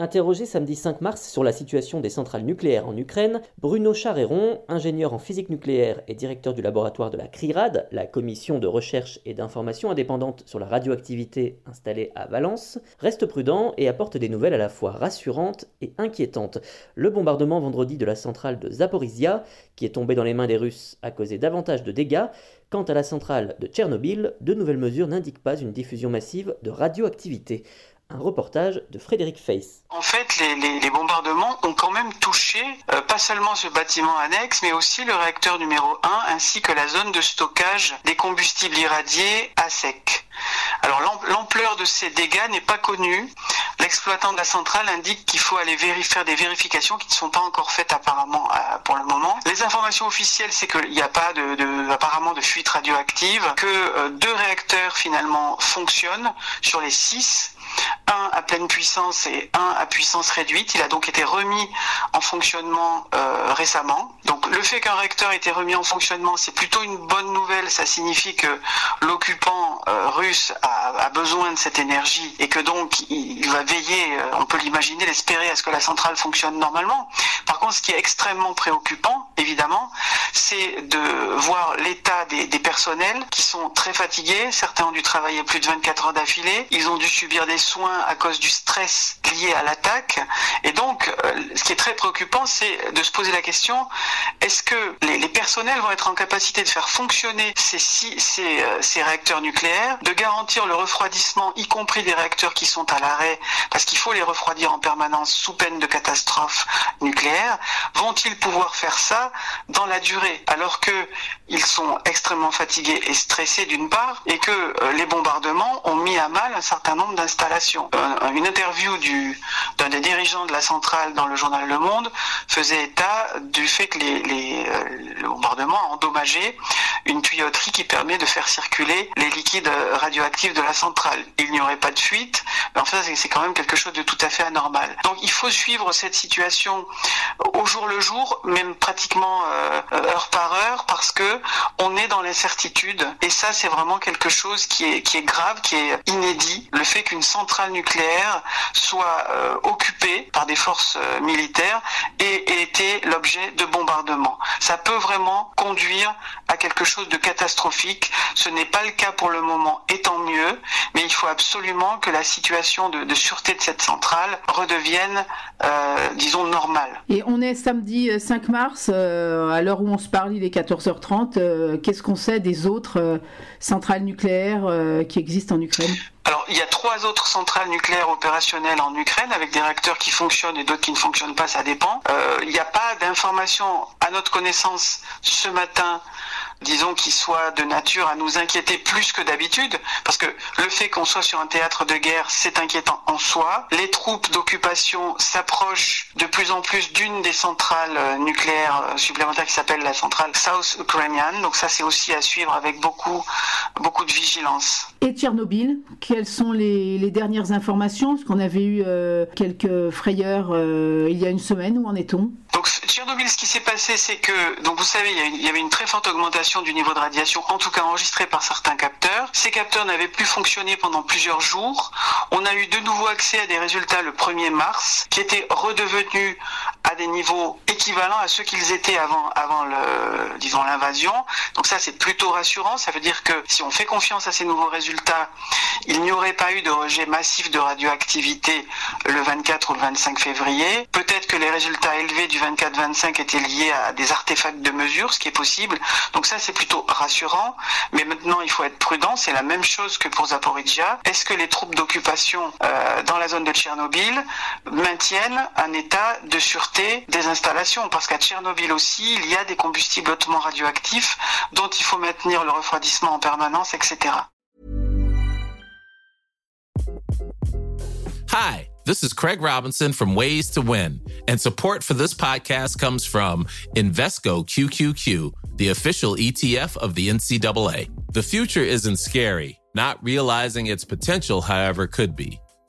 Interrogé samedi 5 mars sur la situation des centrales nucléaires en Ukraine, Bruno Charéron, ingénieur en physique nucléaire et directeur du laboratoire de la CRIRAD, la commission de recherche et d'information indépendante sur la radioactivité installée à Valence, reste prudent et apporte des nouvelles à la fois rassurantes et inquiétantes. Le bombardement vendredi de la centrale de Zaporizhia, qui est tombée dans les mains des Russes, a causé davantage de dégâts. Quant à la centrale de Tchernobyl, de nouvelles mesures n'indiquent pas une diffusion massive de radioactivité. Un reportage de Frédéric Face. En fait, les, bombardements ont quand même touché euh, pas seulement ce bâtiment annexe, mais aussi le réacteur numéro 1 ainsi que la zone de stockage des combustibles irradiés à sec. Alors l'ampleur de ces dégâts n'est pas connue. L'exploitant de la centrale indique qu'il faut aller faire des vérifications qui ne sont pas encore faites apparemment pour le moment. Les informations officielles, c'est qu'il n'y a pas de, apparemment de fuite radioactive, que euh, deux réacteurs finalement fonctionnent sur les six un à pleine puissance et un à puissance réduite. Il a donc été remis en fonctionnement euh, récemment. Donc le fait qu'un réacteur ait été remis en fonctionnement, c'est plutôt une bonne nouvelle. Ça signifie que l'occupant euh, russe a, besoin de cette énergie et que donc il, va veiller, euh, on peut l'imaginer, l'espérer à ce que la centrale fonctionne normalement. Par contre, ce qui est extrêmement préoccupant, évidemment, c'est de voir l'état des, des personnels qui sont très fatigués. Certains ont dû travailler plus de 24 heures d'affilée. Ils ont dû subir des soins à cause du stress lié à l'attaque. Et donc, euh, ce qui est très préoccupant, c'est de se poser la question, est-ce que les, personnels vont être en capacité de faire fonctionner euh, ces réacteurs nucléaires, de garantir le refroidissement, y compris des réacteurs qui sont à l'arrêt, parce qu'il faut les refroidir en permanence sous peine de catastrophe nucléaire, vont-ils pouvoir faire ça dans la durée, alors que ils sont extrêmement fatigués et stressés d'une part, et que euh, les bombardements ont mis mal un certain nombre d'installations. Une interview d'un des dirigeants de la centrale dans le journal Le Monde faisait état du fait que les, les, euh, le bombardement a endommagé une tuyauterie qui permet de faire circuler les liquides radioactifs de la centrale. Il n'y aurait pas de fuite, mais enfin c'est quand même quelque chose de tout à fait anormal. Donc il faut suivre cette situation au jour le jour, même pratiquement euh, heure par heure, parce que on est dans l'incertitude. Et ça c'est vraiment quelque chose qui est, grave, qui est inédit. Le fait qu'une centrale nucléaire soit euh, occupée par des forces euh, militaires et ait été l'objet de bombardements. Ça peut vraiment conduire à quelque chose de catastrophique. Ce n'est pas le cas pour le moment, et tant mieux, mais il faut absolument que la situation de, sûreté de cette centrale redevienne, euh, disons, normale. Et on est samedi 5 mars, à l'heure où on se parle, il est 14h30. Qu'est-ce qu'on sait des autres centrales nucléaires qui existent en Ukraine? Alors, il y a trois autres centrales nucléaires opérationnelles en Ukraine avec des réacteurs qui fonctionnent et d'autres qui ne fonctionnent pas, ça dépend. Euh, il n'y a pas d'informations à notre connaissance ce matin disons, qui soit de nature à nous inquiéter plus que d'habitude, parce que le fait qu'on soit sur un théâtre de guerre, c'est inquiétant en soi. Les troupes d'occupation s'approchent de plus en plus d'une des centrales euh, nucléaires euh, supplémentaires qui s'appelle la centrale South Ukrainian, donc ça c'est aussi à suivre avec beaucoup, beaucoup de vigilance. Et Tchernobyl, quelles sont les, dernières informations? Parce qu'on avait eu euh, quelques frayeurs il y a une semaine, où en est-on? Donc Tchernobyl, ce qui s'est passé, c'est que, donc vous savez, il y avait une très forte augmentation du niveau de radiation, en tout cas enregistrée par certains capteurs. Ces capteurs n'avaient plus fonctionné pendant plusieurs jours. On a eu de nouveau accès à des résultats le 1er mars, qui étaient redevenus à des niveaux équivalents à ceux qu'ils étaient avant, avant disons, l'invasion. Donc ça, c'est plutôt rassurant. Ça veut dire que si on fait confiance à ces nouveaux résultats, il n'y aurait pas eu de rejet massif de radioactivité le 24 ou le 25 février. Peut-être que les résultats élevés du 24-25 étaient liés à des artefacts de mesure, ce qui est possible. Donc ça, c'est plutôt rassurant. Mais maintenant, il faut être prudent. C'est la même chose que pour Zaporizhia. Est-ce que les troupes d'occupation euh, dans la zone de Tchernobyl maintiennent un état de sûreté des installations Parce qu'à Tchernobyl aussi, il y a des combustibles hautement radioactifs dont il faut maintenir le refroidissement en permanence, etc. Hi, this is Craig Robinson from Ways to Win, and support for this podcast comes from Invesco QQQ, the official ETF of the NCAA. The future isn't scary. Not realizing its potential, however, could be.